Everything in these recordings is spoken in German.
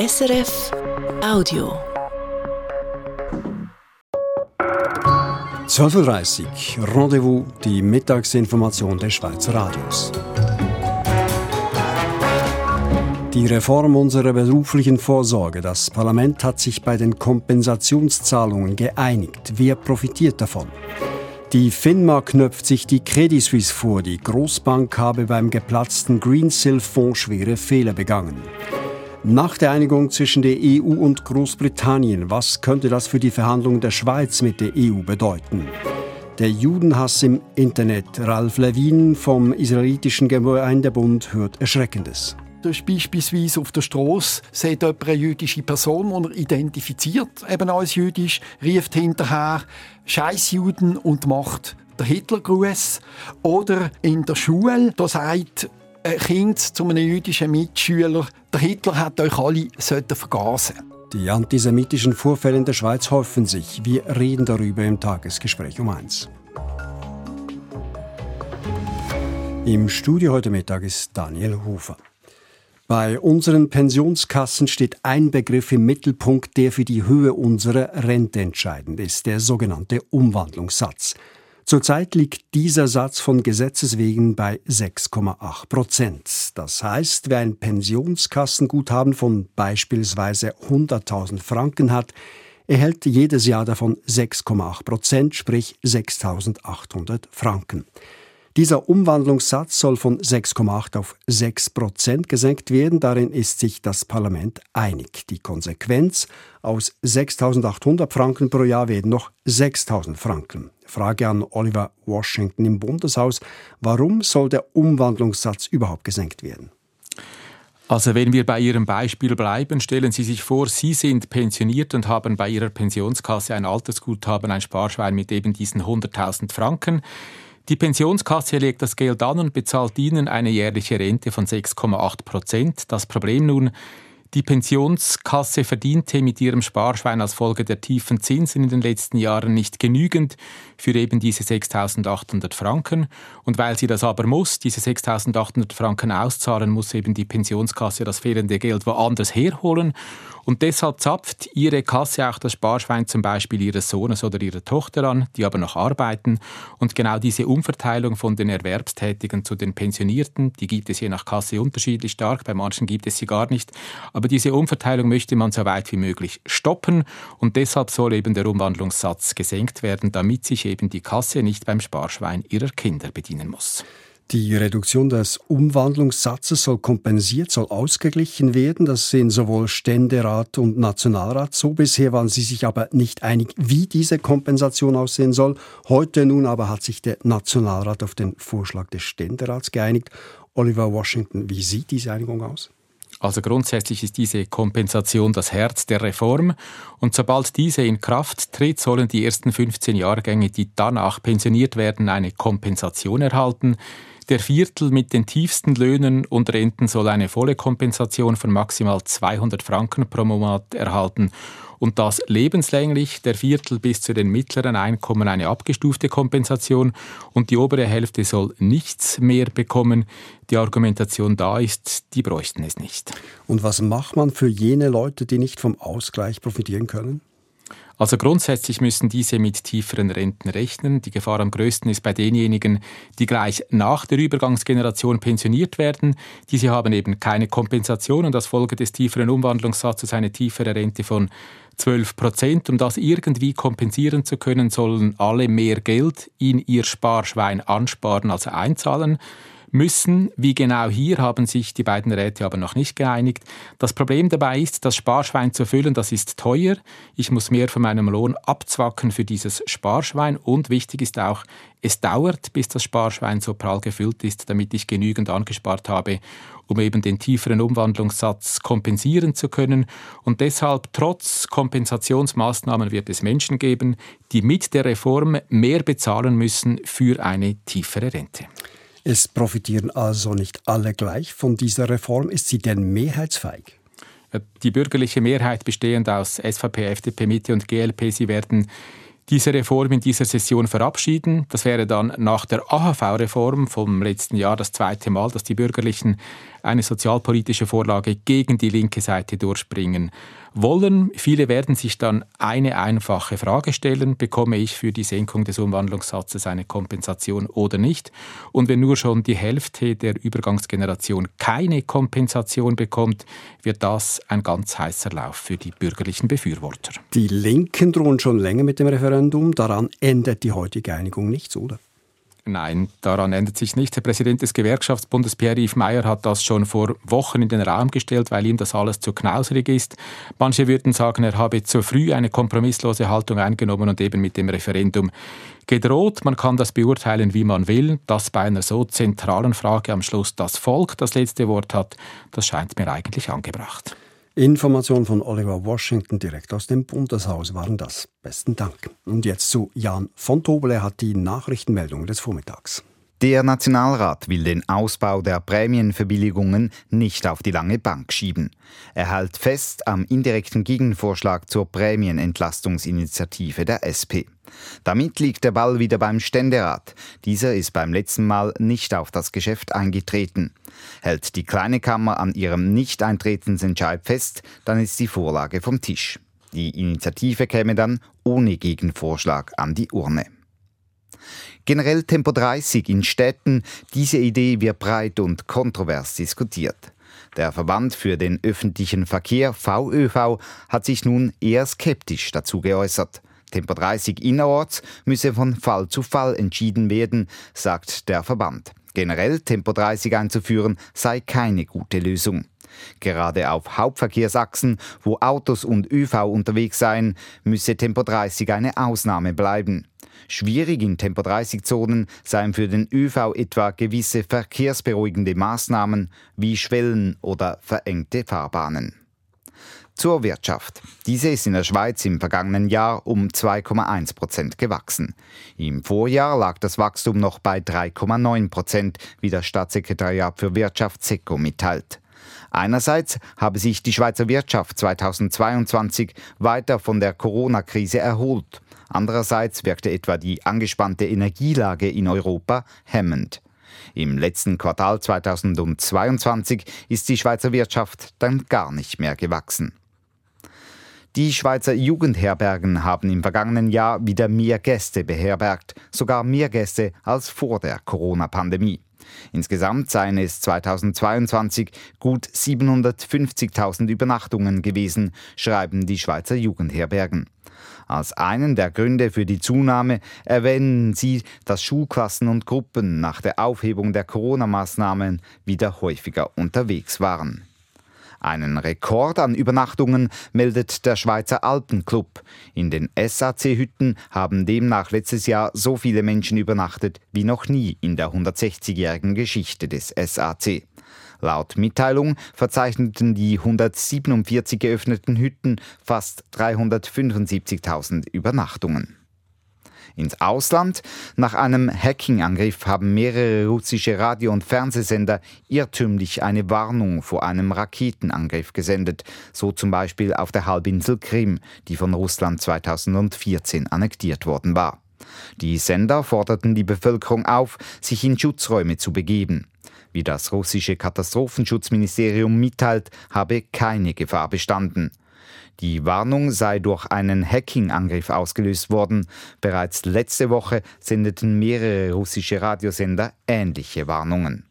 SRF Audio. 12.30 Uhr, Rendezvous, die Mittagsinformation des Schweizer Radios. Die Reform unserer beruflichen Vorsorge. Das Parlament hat sich bei den Kompensationszahlungen geeinigt. Wer profitiert davon? Die FINMA knöpft sich die Credit Suisse vor. Die Großbank habe beim geplatzten Greensill-Fonds schwere Fehler begangen. Nach der Einigung zwischen der EU und Großbritannien, was könnte das für die Verhandlungen der Schweiz mit der EU bedeuten? Der Judenhass im Internet. Ralf Levin vom israelitischen Gemeindebund hört Erschreckendes. Durch beispielsweise auf der Straße sieht jemand eine jüdische Person, und er identifiziert eben als jüdisch, rief hinterher Scheißjuden und macht der Hitlergruß. Oder in der Schule, da sagt Kind zu einem jüdischen Mitschüler, der Hitler hat euch alle vergasen Die antisemitischen Vorfälle in der Schweiz häufen sich. Wir reden darüber im Tagesgespräch um eins. Im Studio heute Mittag ist Daniel Hofer. Bei unseren Pensionskassen steht ein Begriff im Mittelpunkt, der für die Höhe unserer Rente entscheidend ist, der sogenannte Umwandlungssatz. Zurzeit liegt dieser Satz von Gesetzes wegen bei 6,8 Prozent. Das heißt, wer ein Pensionskassenguthaben von beispielsweise 100.000 Franken hat, erhält jedes Jahr davon 6,8 Prozent, sprich 6.800 Franken. Dieser Umwandlungssatz soll von 6,8 auf 6 Prozent gesenkt werden. Darin ist sich das Parlament einig. Die Konsequenz aus 6.800 Franken pro Jahr werden noch 6.000 Franken. Frage an Oliver Washington im Bundeshaus. Warum soll der Umwandlungssatz überhaupt gesenkt werden? Also wenn wir bei Ihrem Beispiel bleiben, stellen Sie sich vor, Sie sind pensioniert und haben bei Ihrer Pensionskasse ein Altersguthaben, ein Sparschwein mit eben diesen 100.000 Franken. Die Pensionskasse legt das Geld an und bezahlt Ihnen eine jährliche Rente von 6,8 Prozent. Das Problem nun, die Pensionskasse verdiente mit ihrem Sparschwein als Folge der tiefen Zinsen in den letzten Jahren nicht genügend für eben diese 6.800 Franken. Und weil sie das aber muss, diese 6.800 Franken auszahlen, muss eben die Pensionskasse das fehlende Geld woanders herholen. Und deshalb zapft ihre Kasse auch das Sparschwein zum Beispiel ihres Sohnes oder ihrer Tochter an, die aber noch arbeiten. Und genau diese Umverteilung von den Erwerbstätigen zu den Pensionierten, die gibt es je nach Kasse unterschiedlich stark, bei manchen gibt es sie gar nicht. Aber diese Umverteilung möchte man so weit wie möglich stoppen und deshalb soll eben der Umwandlungssatz gesenkt werden, damit sich eben die Kasse nicht beim Sparschwein ihrer Kinder bedienen muss. Die Reduktion des Umwandlungssatzes soll kompensiert, soll ausgeglichen werden. Das sehen sowohl Ständerat und Nationalrat so. Bisher waren sie sich aber nicht einig, wie diese Kompensation aussehen soll. Heute nun aber hat sich der Nationalrat auf den Vorschlag des Ständerats geeinigt. Oliver Washington, wie sieht diese Einigung aus? Also grundsätzlich ist diese Kompensation das Herz der Reform und sobald diese in Kraft tritt, sollen die ersten 15 Jahrgänge, die danach pensioniert werden, eine Kompensation erhalten. Der Viertel mit den tiefsten Löhnen und Renten soll eine volle Kompensation von maximal 200 Franken pro Monat erhalten und das lebenslänglich, der Viertel bis zu den mittleren Einkommen eine abgestufte Kompensation und die obere Hälfte soll nichts mehr bekommen. Die Argumentation da ist, die bräuchten es nicht. Und was macht man für jene Leute, die nicht vom Ausgleich profitieren können? Also grundsätzlich müssen diese mit tieferen Renten rechnen. Die Gefahr am größten ist bei denjenigen, die gleich nach der Übergangsgeneration pensioniert werden. Diese haben eben keine Kompensation und als Folge des tieferen Umwandlungssatzes eine tiefere Rente von 12 Prozent. Um das irgendwie kompensieren zu können, sollen alle mehr Geld in ihr Sparschwein ansparen, also einzahlen müssen. Wie genau hier haben sich die beiden Räte aber noch nicht geeinigt. Das Problem dabei ist, das Sparschwein zu füllen, das ist teuer. Ich muss mehr von meinem Lohn abzwacken für dieses Sparschwein und wichtig ist auch, es dauert, bis das Sparschwein so prall gefüllt ist, damit ich genügend angespart habe, um eben den tieferen Umwandlungssatz kompensieren zu können. Und deshalb, trotz Kompensationsmaßnahmen, wird es Menschen geben, die mit der Reform mehr bezahlen müssen für eine tiefere Rente. Es profitieren also nicht alle gleich von dieser Reform. Ist sie denn mehrheitsfähig? Die bürgerliche Mehrheit bestehend aus SVP, FDP, Mitte und GLP, sie werden diese Reform in dieser Session verabschieden. Das wäre dann nach der AHV-Reform vom letzten Jahr das zweite Mal, dass die Bürgerlichen eine sozialpolitische Vorlage gegen die linke Seite durchbringen wollen. Viele werden sich dann eine einfache Frage stellen, bekomme ich für die Senkung des Umwandlungssatzes eine Kompensation oder nicht? Und wenn nur schon die Hälfte der Übergangsgeneration keine Kompensation bekommt, wird das ein ganz heißer Lauf für die bürgerlichen Befürworter. Die Linken drohen schon länger mit dem Referendum. Daran ändert die heutige Einigung nichts, oder? Nein, daran ändert sich nichts. Der Präsident des Gewerkschaftsbundes Pierre-Yves Meyer hat das schon vor Wochen in den Raum gestellt, weil ihm das alles zu knauserig ist. Manche würden sagen, er habe zu früh eine kompromisslose Haltung eingenommen und eben mit dem Referendum gedroht. Man kann das beurteilen, wie man will. Dass bei einer so zentralen Frage am Schluss das Volk das letzte Wort hat, das scheint mir eigentlich angebracht. Informationen von Oliver Washington direkt aus dem Bundeshaus waren das. Besten Dank. Und jetzt zu Jan von Tobel. Er hat die Nachrichtenmeldung des Vormittags. Der Nationalrat will den Ausbau der Prämienverbilligungen nicht auf die lange Bank schieben. Er hält fest am indirekten Gegenvorschlag zur Prämienentlastungsinitiative der SP. Damit liegt der Ball wieder beim Ständerat. Dieser ist beim letzten Mal nicht auf das Geschäft eingetreten. Hält die kleine Kammer an ihrem Nicht-Eintretensentscheid fest, dann ist die Vorlage vom Tisch. Die Initiative käme dann ohne Gegenvorschlag an die Urne. Generell Tempo 30 in Städten, diese Idee wird breit und kontrovers diskutiert. Der Verband für den öffentlichen Verkehr VÖV hat sich nun eher skeptisch dazu geäußert. Tempo 30 innerorts müsse von Fall zu Fall entschieden werden, sagt der Verband. Generell Tempo 30 einzuführen sei keine gute Lösung. Gerade auf Hauptverkehrsachsen, wo Autos und ÖV unterwegs seien, müsse Tempo 30 eine Ausnahme bleiben. Schwierig in Tempo 30 Zonen seien für den ÖV etwa gewisse verkehrsberuhigende Maßnahmen wie Schwellen oder verengte Fahrbahnen. Zur Wirtschaft. Diese ist in der Schweiz im vergangenen Jahr um 2,1 Prozent gewachsen. Im Vorjahr lag das Wachstum noch bei 3,9 Prozent, wie das Staatssekretariat für Wirtschaft SECO mitteilt. Einerseits habe sich die Schweizer Wirtschaft 2022 weiter von der Corona-Krise erholt. Andererseits wirkte etwa die angespannte Energielage in Europa hemmend. Im letzten Quartal 2022 ist die Schweizer Wirtschaft dann gar nicht mehr gewachsen. Die Schweizer Jugendherbergen haben im vergangenen Jahr wieder mehr Gäste beherbergt, sogar mehr Gäste als vor der Corona-Pandemie. Insgesamt seien es 2022 gut 750.000 Übernachtungen gewesen, schreiben die Schweizer Jugendherbergen. Als einen der Gründe für die Zunahme erwähnen sie, dass Schulklassen und Gruppen nach der Aufhebung der Corona-Maßnahmen wieder häufiger unterwegs waren. Einen Rekord an Übernachtungen meldet der Schweizer Alpenclub. In den SAC-Hütten haben demnach letztes Jahr so viele Menschen übernachtet wie noch nie in der 160-jährigen Geschichte des SAC. Laut Mitteilung verzeichneten die 147 geöffneten Hütten fast 375.000 Übernachtungen ins Ausland. Nach einem Hacking-Angriff haben mehrere russische Radio- und Fernsehsender irrtümlich eine Warnung vor einem Raketenangriff gesendet, so zum Beispiel auf der Halbinsel Krim, die von Russland 2014 annektiert worden war. Die Sender forderten die Bevölkerung auf, sich in Schutzräume zu begeben. Wie das russische Katastrophenschutzministerium mitteilt, habe keine Gefahr bestanden. Die Warnung sei durch einen Hacking-Angriff ausgelöst worden. Bereits letzte Woche sendeten mehrere russische Radiosender ähnliche Warnungen.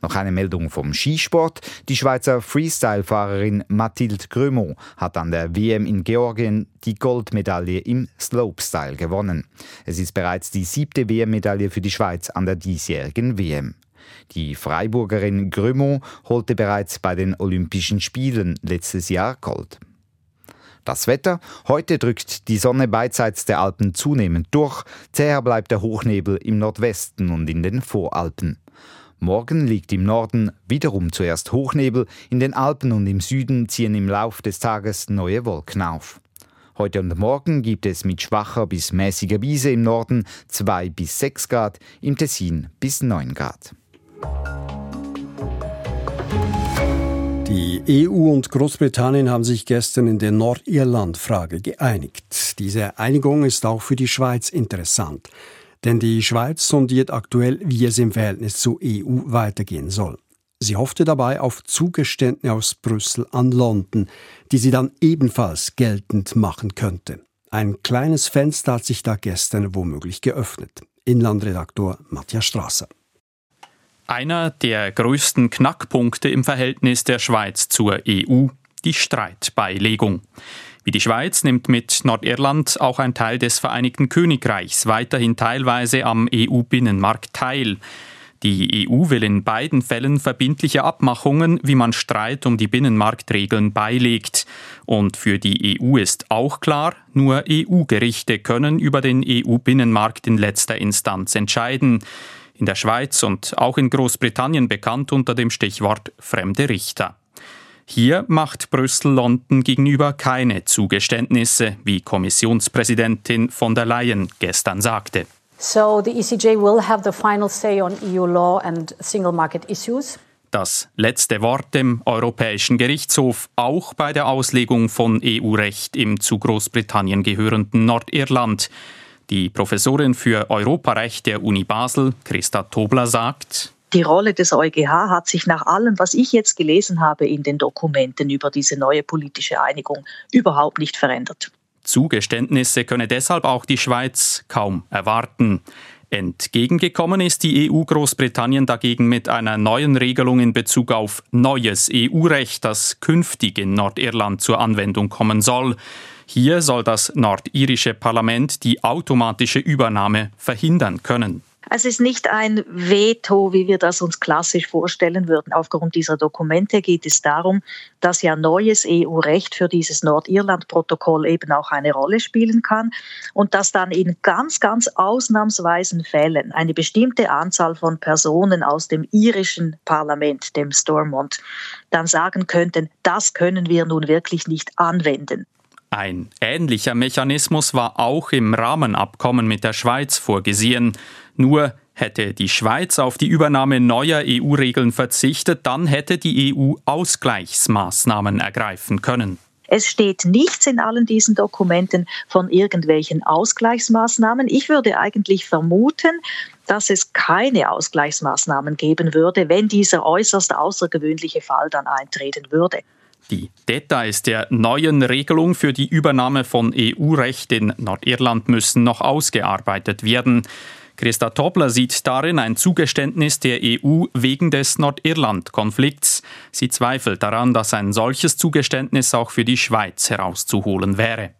Noch eine Meldung vom Skisport. Die Schweizer Freestyle-Fahrerin Mathilde Grömont hat an der WM in Georgien die Goldmedaille im Slopestyle gewonnen. Es ist bereits die siebte WM-Medaille für die Schweiz an der diesjährigen WM. Die Freiburgerin Grömont holte bereits bei den Olympischen Spielen letztes Jahr Gold. Das Wetter. Heute drückt die Sonne beidseits der Alpen zunehmend durch. Zäher bleibt der Hochnebel im Nordwesten und in den Voralpen. Morgen liegt im Norden wiederum zuerst Hochnebel, in den Alpen und im Süden ziehen im Lauf des Tages neue Wolken auf. Heute und morgen gibt es mit schwacher bis mäßiger Wiese im Norden 2 bis 6 Grad, im Tessin bis 9 Grad. Die EU und Großbritannien haben sich gestern in der Nordirland-Frage geeinigt. Diese Einigung ist auch für die Schweiz interessant, denn die Schweiz sondiert aktuell, wie es im Verhältnis zur EU weitergehen soll. Sie hoffte dabei auf Zugeständnisse aus Brüssel an London, die sie dann ebenfalls geltend machen könnte. Ein kleines Fenster hat sich da gestern womöglich geöffnet. Inlandredaktor Matthias Strasser. Einer der größten Knackpunkte im Verhältnis der Schweiz zur EU, die Streitbeilegung. Wie die Schweiz nimmt mit Nordirland auch ein Teil des Vereinigten Königreichs weiterhin teilweise am EU-Binnenmarkt teil. Die EU will in beiden Fällen verbindliche Abmachungen, wie man Streit um die Binnenmarktregeln beilegt. Und für die EU ist auch klar, nur EU-Gerichte können über den EU-Binnenmarkt in letzter Instanz entscheiden. In der Schweiz und auch in Großbritannien bekannt unter dem Stichwort fremde Richter. Hier macht Brüssel London gegenüber keine Zugeständnisse, wie Kommissionspräsidentin von der Leyen gestern sagte. So the ECJ will have the final say on EU law and single market issues. Das letzte Wort im Europäischen Gerichtshof, auch bei der Auslegung von EU-Recht im zu Großbritannien gehörenden Nordirland. Die Professorin für Europarecht der Uni Basel, Christa Tobler, sagt, die Rolle des EuGH hat sich nach allem, was ich jetzt gelesen habe in den Dokumenten über diese neue politische Einigung, überhaupt nicht verändert. Zugeständnisse könne deshalb auch die Schweiz kaum erwarten. Entgegengekommen ist die EU Großbritannien dagegen mit einer neuen Regelung in Bezug auf neues EU-Recht, das künftig in Nordirland zur Anwendung kommen soll. Hier soll das nordirische Parlament die automatische Übernahme verhindern können. Es ist nicht ein Veto, wie wir das uns klassisch vorstellen würden. Aufgrund dieser Dokumente geht es darum, dass ja neues EU-Recht für dieses Nordirland-Protokoll eben auch eine Rolle spielen kann und dass dann in ganz, ganz ausnahmsweisen Fällen eine bestimmte Anzahl von Personen aus dem irischen Parlament, dem Stormont, dann sagen könnten, das können wir nun wirklich nicht anwenden. Ein ähnlicher Mechanismus war auch im Rahmenabkommen mit der Schweiz vorgesehen. Nur hätte die Schweiz auf die Übernahme neuer EU-Regeln verzichtet, dann hätte die EU Ausgleichsmaßnahmen ergreifen können. Es steht nichts in allen diesen Dokumenten von irgendwelchen Ausgleichsmaßnahmen. Ich würde eigentlich vermuten, dass es keine Ausgleichsmaßnahmen geben würde, wenn dieser äußerst außergewöhnliche Fall dann eintreten würde. Die Details der neuen Regelung für die Übernahme von EU-Recht in Nordirland müssen noch ausgearbeitet werden. Christa Tobler sieht darin ein Zugeständnis der EU wegen des Nordirland-Konflikts. Sie zweifelt daran, dass ein solches Zugeständnis auch für die Schweiz herauszuholen wäre.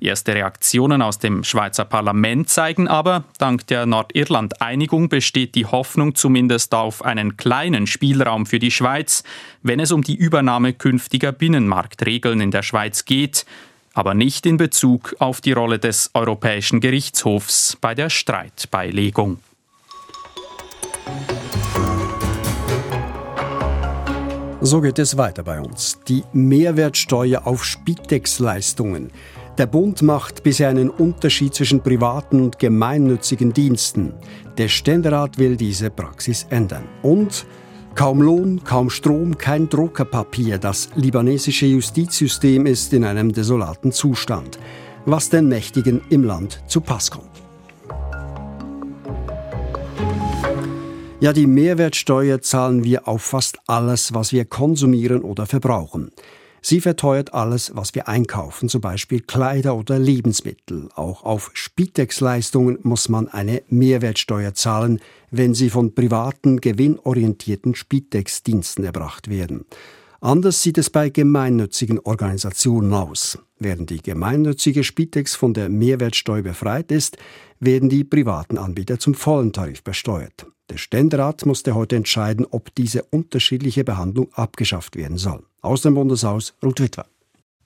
Erste Reaktionen aus dem Schweizer Parlament zeigen aber, dank der Nordirland-Einigung besteht die Hoffnung zumindest auf einen kleinen Spielraum für die Schweiz, wenn es um die Übernahme künftiger Binnenmarktregeln in der Schweiz geht, aber nicht in Bezug auf die Rolle des Europäischen Gerichtshofs bei der Streitbeilegung. So geht es weiter bei uns. Die Mehrwertsteuer auf Spitex-Leistungen. Der Bund macht bisher einen Unterschied zwischen privaten und gemeinnützigen Diensten. Der Ständerat will diese Praxis ändern. Und kaum Lohn, kaum Strom, kein Druckerpapier. Das libanesische Justizsystem ist in einem desolaten Zustand, was den Mächtigen im Land zu Pass kommt. Ja, die Mehrwertsteuer zahlen wir auf fast alles, was wir konsumieren oder verbrauchen. Sie verteuert alles, was wir einkaufen, zum Beispiel Kleider oder Lebensmittel. Auch auf Spitex-Leistungen muss man eine Mehrwertsteuer zahlen, wenn sie von privaten, gewinnorientierten Spitex-Diensten erbracht werden. Anders sieht es bei gemeinnützigen Organisationen aus. Während die gemeinnützige Spitex von der Mehrwertsteuer befreit ist, werden die privaten Anbieter zum vollen Tarif besteuert. Der Ständerat musste heute entscheiden, ob diese unterschiedliche Behandlung abgeschafft werden soll. Aus dem Bundeshaus Ruth Witwer.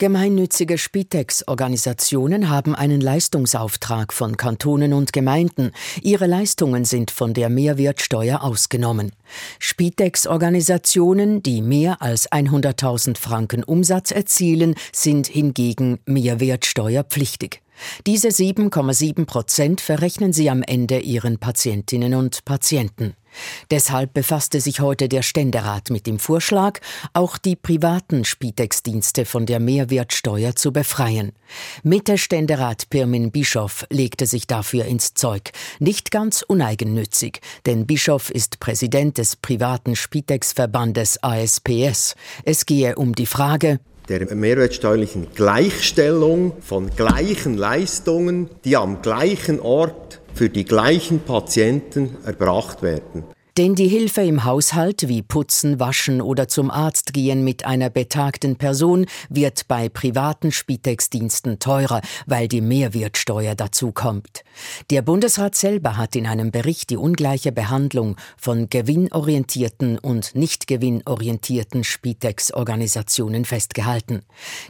Gemeinnützige Spitex-Organisationen haben einen Leistungsauftrag von Kantonen und Gemeinden. Ihre Leistungen sind von der Mehrwertsteuer ausgenommen. Spitex-Organisationen, die mehr als 100.000 Franken Umsatz erzielen, sind hingegen mehrwertsteuerpflichtig. Diese 7,7 Prozent verrechnen sie am Ende ihren Patientinnen und Patienten. Deshalb befasste sich heute der Ständerat mit dem Vorschlag, auch die privaten Spitex-Dienste von der Mehrwertsteuer zu befreien. Mitte-Ständerat Pirmin Bischoff legte sich dafür ins Zeug. Nicht ganz uneigennützig, denn Bischoff ist Präsident des privaten Spitex-Verbandes ASPS. Es gehe um die Frage, der mehrwertsteuerlichen Gleichstellung von gleichen Leistungen, die am gleichen Ort für die gleichen Patienten erbracht werden. Denn die Hilfe im Haushalt wie Putzen, Waschen oder zum Arzt gehen mit einer betagten Person wird bei privaten Spitex-Diensten teurer, weil die Mehrwertsteuer dazukommt. Der Bundesrat selber hat in einem Bericht die ungleiche Behandlung von gewinnorientierten und nicht gewinnorientierten Spitex-Organisationen festgehalten.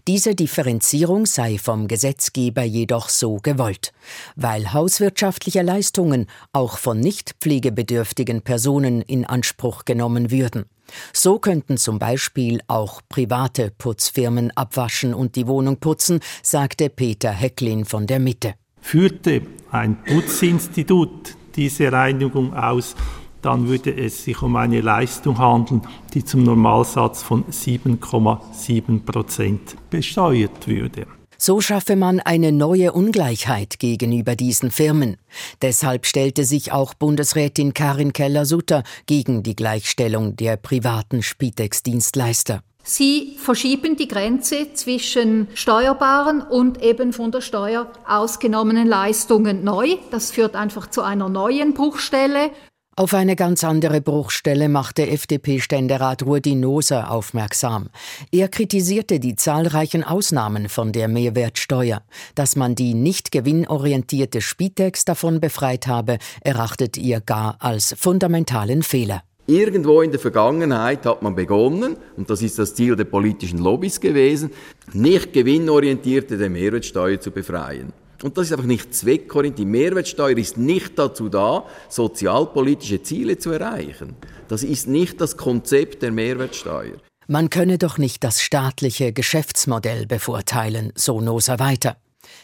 Diese Differenzierung sei vom Gesetzgeber jedoch so gewollt, weil hauswirtschaftliche Leistungen auch von nicht pflegebedürftigen Personen Personen in Anspruch genommen würden. So könnten zum Beispiel auch private Putzfirmen abwaschen und die Wohnung putzen, sagte Peter Hecklin von der Mitte. Führte ein Putzinstitut diese Reinigung aus, dann würde es sich um eine Leistung handeln, die zum Normalsatz von 7,7 Prozent besteuert würde. So schaffe man eine neue Ungleichheit gegenüber diesen Firmen. Deshalb stellte sich auch Bundesrätin Karin Keller-Sutter gegen die Gleichstellung der privaten Spitex-Dienstleister. Sie verschieben die Grenze zwischen steuerbaren und eben von der Steuer ausgenommenen Leistungen neu. Das führt einfach zu einer neuen Bruchstelle. Auf eine ganz andere Bruchstelle machte FDP-Ständerat Rudi Noser aufmerksam. Er kritisierte die zahlreichen Ausnahmen von der Mehrwertsteuer. Dass man die nicht gewinnorientierte Spitex davon befreit habe, erachtet er gar als fundamentalen Fehler. Irgendwo in der Vergangenheit hat man begonnen, und das ist das Ziel der politischen Lobbys gewesen, nicht gewinnorientierte der Mehrwertsteuer zu befreien. Und das ist einfach nicht zweckorientiert. Die Mehrwertsteuer ist nicht dazu da, sozialpolitische Ziele zu erreichen. Das ist nicht das Konzept der Mehrwertsteuer. Man könne doch nicht das staatliche Geschäftsmodell bevorteilen, so Noser weiter.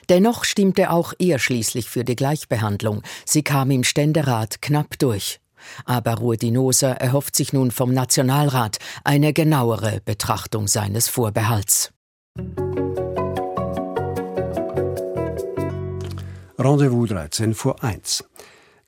Dennoch stimmte auch er schließlich für die Gleichbehandlung. Sie kam im Ständerat knapp durch. Aber Rudi Noser erhofft sich nun vom Nationalrat eine genauere Betrachtung seines Vorbehalts. Rendezvous 13 vor 1.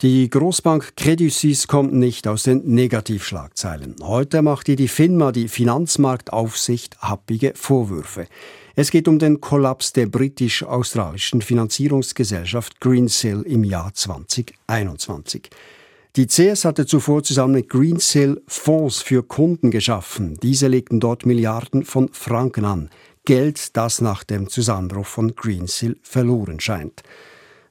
Die Großbank Credit Suisse kommt nicht aus den Negativschlagzeilen. Heute macht die FINMA, die Finanzmarktaufsicht, happige Vorwürfe. Es geht um den Kollaps der britisch-australischen Finanzierungsgesellschaft Greensill im Jahr 2021. Die CS hatte zuvor zusammen mit Greensill Fonds für Kunden geschaffen. Diese legten dort Milliarden von Franken an. Geld, das nach dem Zusammenbruch von Greensill verloren scheint.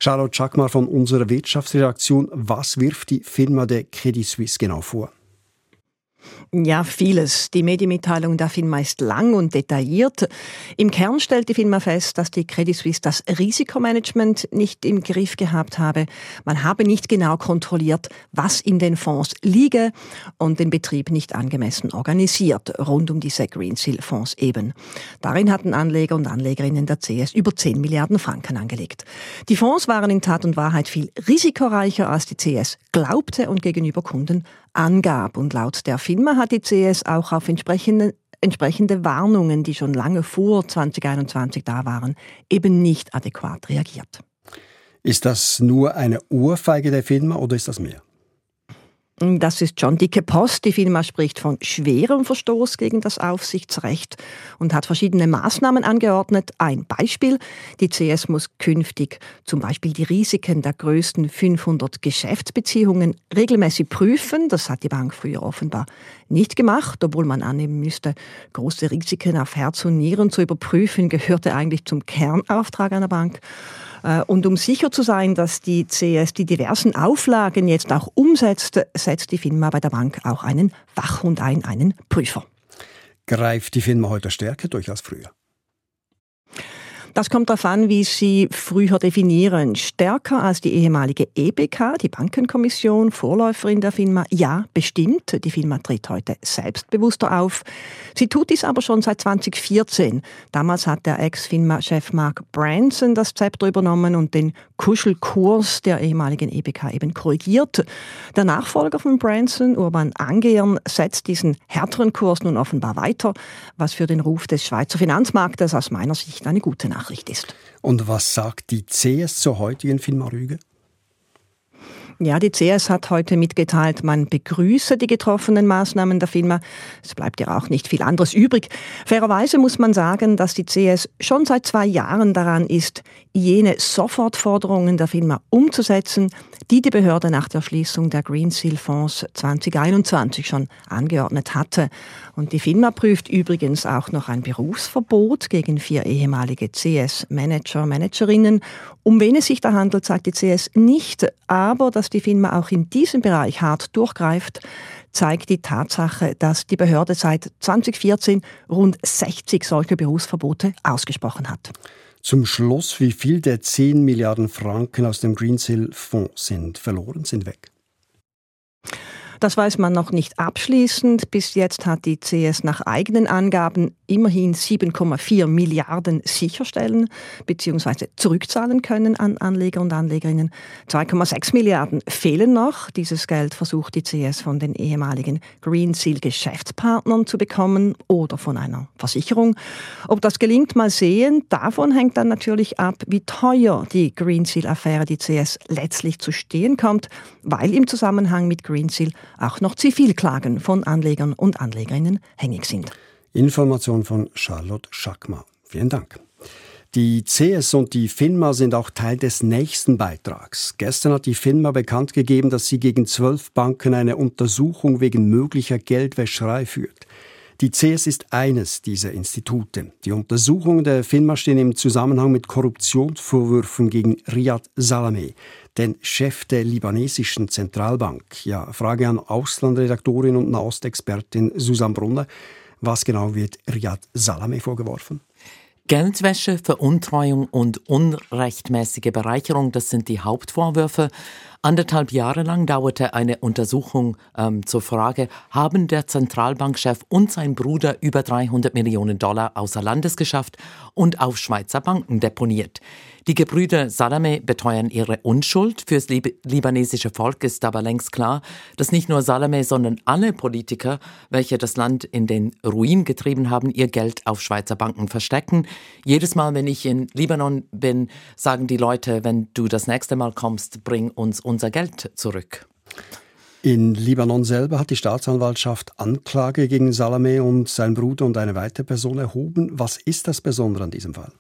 Charlotte Schackmar von unserer Wirtschaftsredaktion. Was wirft die Firma der Credit Suisse genau vor? Ja, vieles. Die Medienmitteilung der Firma ist lang und detailliert. Im Kern stellt die Firma fest, dass die Credit Suisse das Risikomanagement nicht im Griff gehabt habe. Man habe nicht genau kontrolliert, was in den Fonds liege und den Betrieb nicht angemessen organisiert, rund um diese Greensill-Fonds eben. Darin hatten Anleger und Anlegerinnen der CS über 10 Milliarden Franken angelegt. Die Fonds waren in Tat und Wahrheit viel risikoreicher, als die CS glaubte und gegenüber Kunden angab. Und laut der FINMA hat die CS auch auf entsprechende, entsprechende Warnungen, die schon lange vor 2021 da waren, eben nicht adäquat reagiert. Ist das nur eine Ohrfeige der FINMA oder ist das mehr? Das ist schon dicke Post. Die Firma spricht von schwerem Verstoß gegen das Aufsichtsrecht und hat verschiedene Maßnahmen angeordnet. Ein Beispiel. Die CS muss künftig zum Beispiel die Risiken der größten 500 Geschäftsbeziehungen regelmäßig prüfen. Das hat die Bank früher offenbar nicht gemacht, obwohl man annehmen müsste, große Risiken auf Herz und Nieren zu überprüfen, gehörte eigentlich zum Kernauftrag einer Bank. Äh, und um sicher zu sein, dass die CS die diversen Auflagen jetzt auch umsetzt, setzt die FINMA bei der Bank auch einen Wachhund ein, einen Prüfer. Greift die FINMA heute stärker durch als früher? Das kommt darauf an, wie Sie früher definieren. Stärker als die ehemalige EBK, die Bankenkommission, Vorläuferin der Firma, ja, bestimmt. Die Firma tritt heute selbstbewusster auf. Sie tut dies aber schon seit 2014. Damals hat der Ex-Firma-Chef Mark Branson das Zepter übernommen und den Kuschelkurs der ehemaligen EBK eben korrigiert. Der Nachfolger von Branson, Urban Angehern, setzt diesen härteren Kurs nun offenbar weiter, was für den Ruf des Schweizer Finanzmarktes aus meiner Sicht eine gute Nachricht ist. Und was sagt die CS zur heutigen Firma Rüge? Ja, die CS hat heute mitgeteilt, man begrüße die getroffenen Maßnahmen der Firma. Es bleibt ja auch nicht viel anderes übrig. Fairerweise muss man sagen, dass die CS schon seit zwei Jahren daran ist, jene Sofortforderungen der Firma umzusetzen, die die Behörde nach der Schließung der Green Seal Fonds 2021 schon angeordnet hatte. Und die Firma prüft übrigens auch noch ein Berufsverbot gegen vier ehemalige CS-Manager, Managerinnen. Um wen es sich da handelt, sagt die CS nicht, aber dass die Firma auch in diesem Bereich hart durchgreift, zeigt die Tatsache, dass die Behörde seit 2014 rund 60 solche Berufsverbote ausgesprochen hat. Zum Schluss, wie viel der 10 Milliarden Franken aus dem Greensill Fonds sind verloren, sind weg? Das weiß man noch nicht abschließend. Bis jetzt hat die CS nach eigenen Angaben immerhin 7,4 Milliarden sicherstellen bzw. zurückzahlen können an Anleger und Anlegerinnen. 2,6 Milliarden fehlen noch. Dieses Geld versucht die CS von den ehemaligen Green Seal Geschäftspartnern zu bekommen oder von einer Versicherung. Ob das gelingt, mal sehen. Davon hängt dann natürlich ab, wie teuer die Green Seal Affäre die CS letztlich zu stehen kommt, weil im Zusammenhang mit Green Seal auch noch Zivilklagen von Anlegern und Anlegerinnen hängig sind. Information von Charlotte Schackmar. Vielen Dank. Die CS und die FINMA sind auch Teil des nächsten Beitrags. Gestern hat die FINMA bekannt gegeben, dass sie gegen zwölf Banken eine Untersuchung wegen möglicher Geldwäscherei führt. Die CS ist eines dieser Institute. Die Untersuchungen der FINMA stehen im Zusammenhang mit Korruptionsvorwürfen gegen Riyad Salameh, den Chef der libanesischen Zentralbank. Ja, Frage an Auslandredaktorin und Nahostexpertin Susan Brunner. Was genau wird Riyad Salameh vorgeworfen? Geldwäsche, Veruntreuung und unrechtmäßige Bereicherung, das sind die Hauptvorwürfe. Anderthalb Jahre lang dauerte eine Untersuchung ähm, zur Frage, haben der Zentralbankchef und sein Bruder über 300 Millionen Dollar außer Landes geschafft und auf Schweizer Banken deponiert. Die Gebrüder Salameh beteuern ihre Unschuld. Fürs Lib libanesische Volk ist aber längst klar, dass nicht nur Salameh, sondern alle Politiker, welche das Land in den Ruin getrieben haben, ihr Geld auf Schweizer Banken verstecken. Jedes Mal, wenn ich in Libanon bin, sagen die Leute, wenn du das nächste Mal kommst, bring uns unser Geld zurück. In Libanon selber hat die Staatsanwaltschaft Anklage gegen Salameh und sein Bruder und eine weitere Person erhoben. Was ist das Besondere an diesem Fall?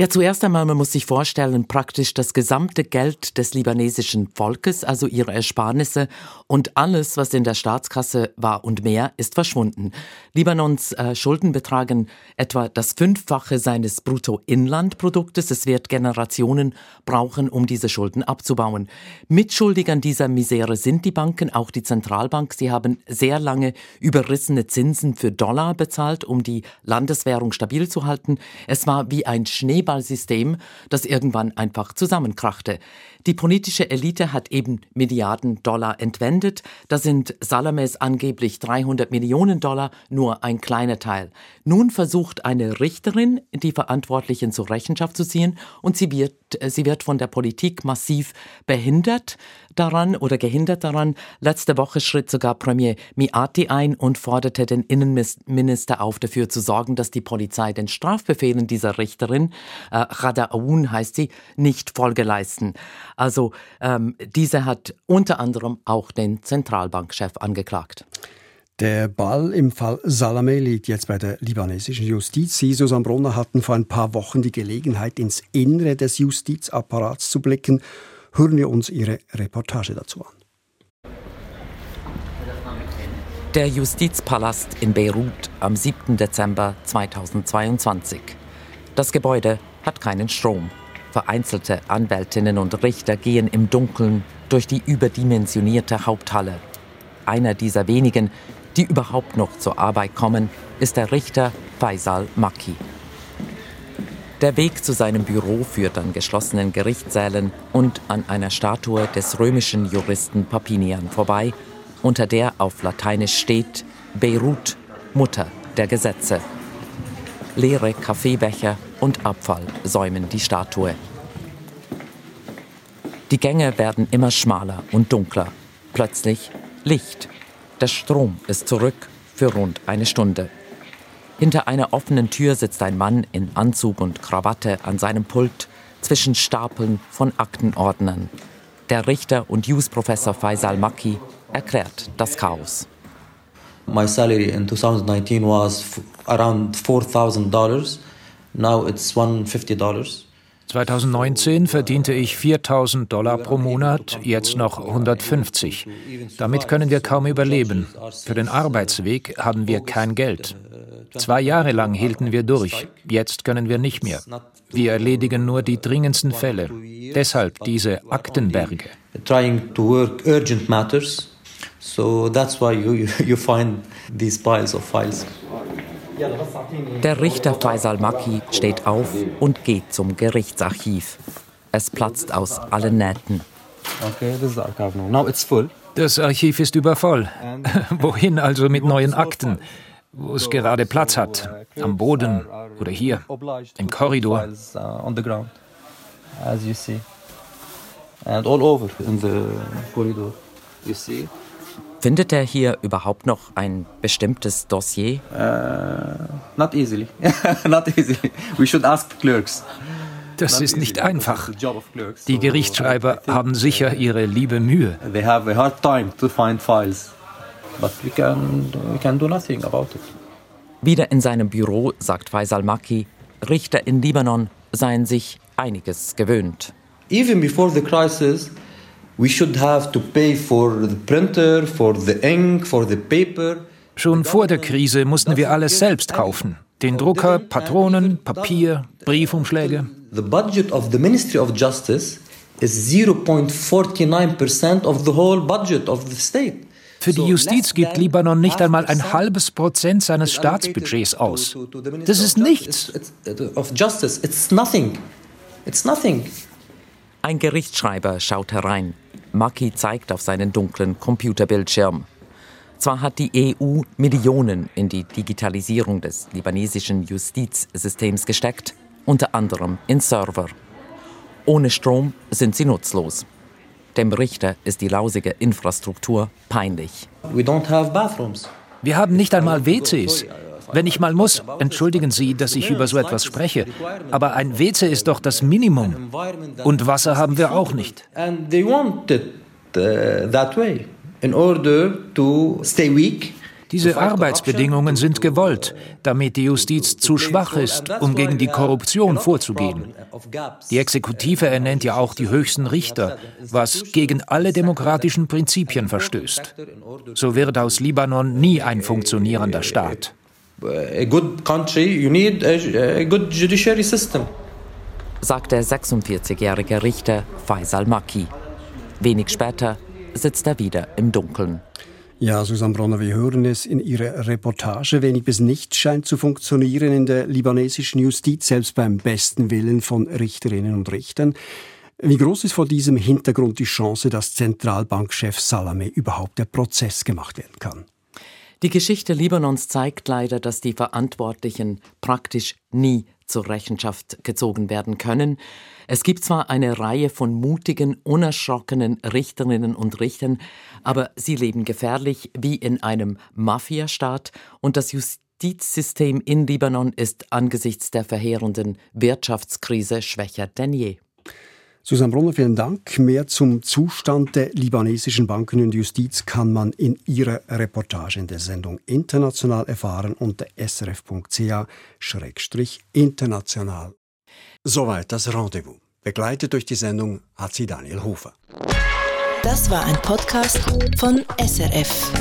Ja, zuerst einmal, man muss sich vorstellen, praktisch das gesamte Geld des libanesischen Volkes, also ihre Ersparnisse und alles, was in der Staatskasse war und mehr, ist verschwunden. Libanons äh, Schulden betragen etwa das Fünffache seines Bruttoinlandproduktes. Es wird Generationen brauchen, um diese Schulden abzubauen. Mitschuldig an dieser Misere sind die Banken, auch die Zentralbank. Sie haben sehr lange überrissene Zinsen für Dollar bezahlt, um die Landeswährung stabil zu halten. Es war wie ein Schnee Schneeballsystem, das irgendwann einfach zusammenkrachte. Die politische Elite hat eben Milliarden Dollar entwendet. Da sind Salames angeblich 300 Millionen Dollar nur ein kleiner Teil. Nun versucht eine Richterin, die Verantwortlichen zur Rechenschaft zu ziehen und sie wird, sie wird von der Politik massiv behindert daran oder gehindert daran. Letzte Woche schritt sogar Premier Miati ein und forderte den Innenminister auf, dafür zu sorgen, dass die Polizei den Strafbefehlen dieser Richterin, äh, Rada Aoun heißt sie, nicht Folge leisten. Also ähm, diese hat unter anderem auch den Zentralbankchef angeklagt. Der Ball im Fall Salameh liegt jetzt bei der libanesischen Justiz. Sie, Susanne Brunner, hatten vor ein paar Wochen die Gelegenheit, ins Innere des Justizapparats zu blicken. Hören wir uns Ihre Reportage dazu an. Der Justizpalast in Beirut am 7. Dezember 2022. Das Gebäude hat keinen Strom. Vereinzelte Anwältinnen und Richter gehen im Dunkeln durch die überdimensionierte Haupthalle. Einer dieser wenigen, die überhaupt noch zur Arbeit kommen, ist der Richter Faisal Maki. Der Weg zu seinem Büro führt an geschlossenen Gerichtssälen und an einer Statue des römischen Juristen Papinian vorbei, unter der auf Lateinisch steht Beirut, Mutter der Gesetze. Leere Kaffeebecher und Abfall säumen die Statue. Die Gänge werden immer schmaler und dunkler. Plötzlich Licht. Der Strom ist zurück für rund eine Stunde. Hinter einer offenen Tür sitzt ein Mann in Anzug und Krawatte an seinem Pult zwischen Stapeln von Aktenordnern. Der Richter und Jus-Professor Faisal Maki erklärt das Chaos. My salary in 2019 was around $4,000. Now it's $150. 2019 verdiente ich 4000 Dollar pro Monat, jetzt noch 150. Damit können wir kaum überleben. Für den Arbeitsweg haben wir kein Geld. Zwei Jahre lang hielten wir durch, jetzt können wir nicht mehr. Wir erledigen nur die dringendsten Fälle. Deshalb diese Aktenberge. Trying to work urgent matters. So that's why you, you find these piles of files. Der Richter Faisal Maki steht auf und geht zum Gerichtsarchiv. Es platzt aus allen Nähten. Das Archiv ist übervoll. Wohin also mit neuen Akten? Wo es gerade Platz hat. Am Boden oder hier. Im Korridor. And all over in the corridor. You see? Findet er hier überhaupt noch ein bestimmtes Dossier? Uh, not easily. not easily. We should ask clerks. Das ist nicht einfach. Die Gerichtsschreiber haben sicher ihre liebe Mühe. They have a hard time to find files. But we can, we can do nothing about it. Wieder in seinem Büro sagt Faisal Maki, Richter in Libanon seien sich einiges gewöhnt. Even before the crisis, we should have to pay for the printer, for the ink, for the paper. Schon vor der Krise mussten wir alles selbst kaufen. Den Drucker, Patronen, Papier, Briefumschläge. The budget of the Ministry of Justice is 0.49% of the whole budget of the state. Für die Justiz gibt Libanon nicht einmal ein halbes Prozent seines Staatsbudgets aus. Das ist nichts. Nothing. Ein Gerichtsschreiber schaut herein. Maki zeigt auf seinen dunklen Computerbildschirm. Zwar hat die EU Millionen in die Digitalisierung des libanesischen Justizsystems gesteckt, unter anderem in Server. Ohne Strom sind sie nutzlos. Dem Richter ist die lausige Infrastruktur peinlich. We don't have bathrooms. Wir haben nicht einmal WCs. Wenn ich mal muss, entschuldigen Sie, dass ich über so etwas spreche, aber ein WC ist doch das Minimum. Und Wasser haben wir auch nicht. Uh. Diese Arbeitsbedingungen sind gewollt, damit die Justiz zu schwach ist, um gegen die Korruption vorzugehen. Die Exekutive ernennt ja auch die höchsten Richter, was gegen alle demokratischen Prinzipien verstößt. So wird aus Libanon nie ein funktionierender Staat. A good country, you need a, a good judiciary system. Sagt der 46-jährige Richter Faisal Maki. Wenig später sitzt er wieder im Dunkeln. Ja, Susanne Bronner, wir hören es in Ihrer Reportage. Wenig bis nichts scheint zu funktionieren in der libanesischen Justiz, selbst beim besten Willen von Richterinnen und Richtern. Wie groß ist vor diesem Hintergrund die Chance, dass Zentralbankchef Salameh überhaupt der Prozess gemacht werden kann? Die Geschichte Libanons zeigt leider, dass die Verantwortlichen praktisch nie zur Rechenschaft gezogen werden können. Es gibt zwar eine Reihe von mutigen, unerschrockenen Richterinnen und Richtern, aber sie leben gefährlich wie in einem Mafiastaat und das Justizsystem in Libanon ist angesichts der verheerenden Wirtschaftskrise schwächer denn je. Susanne Brunner, vielen Dank. Mehr zum Zustand der libanesischen Banken und Justiz kann man in Ihrer Reportage in der Sendung International erfahren unter srf.ch-international. Soweit das Rendezvous. Begleitet durch die Sendung hat sie Daniel Hofer. Das war ein Podcast von SRF.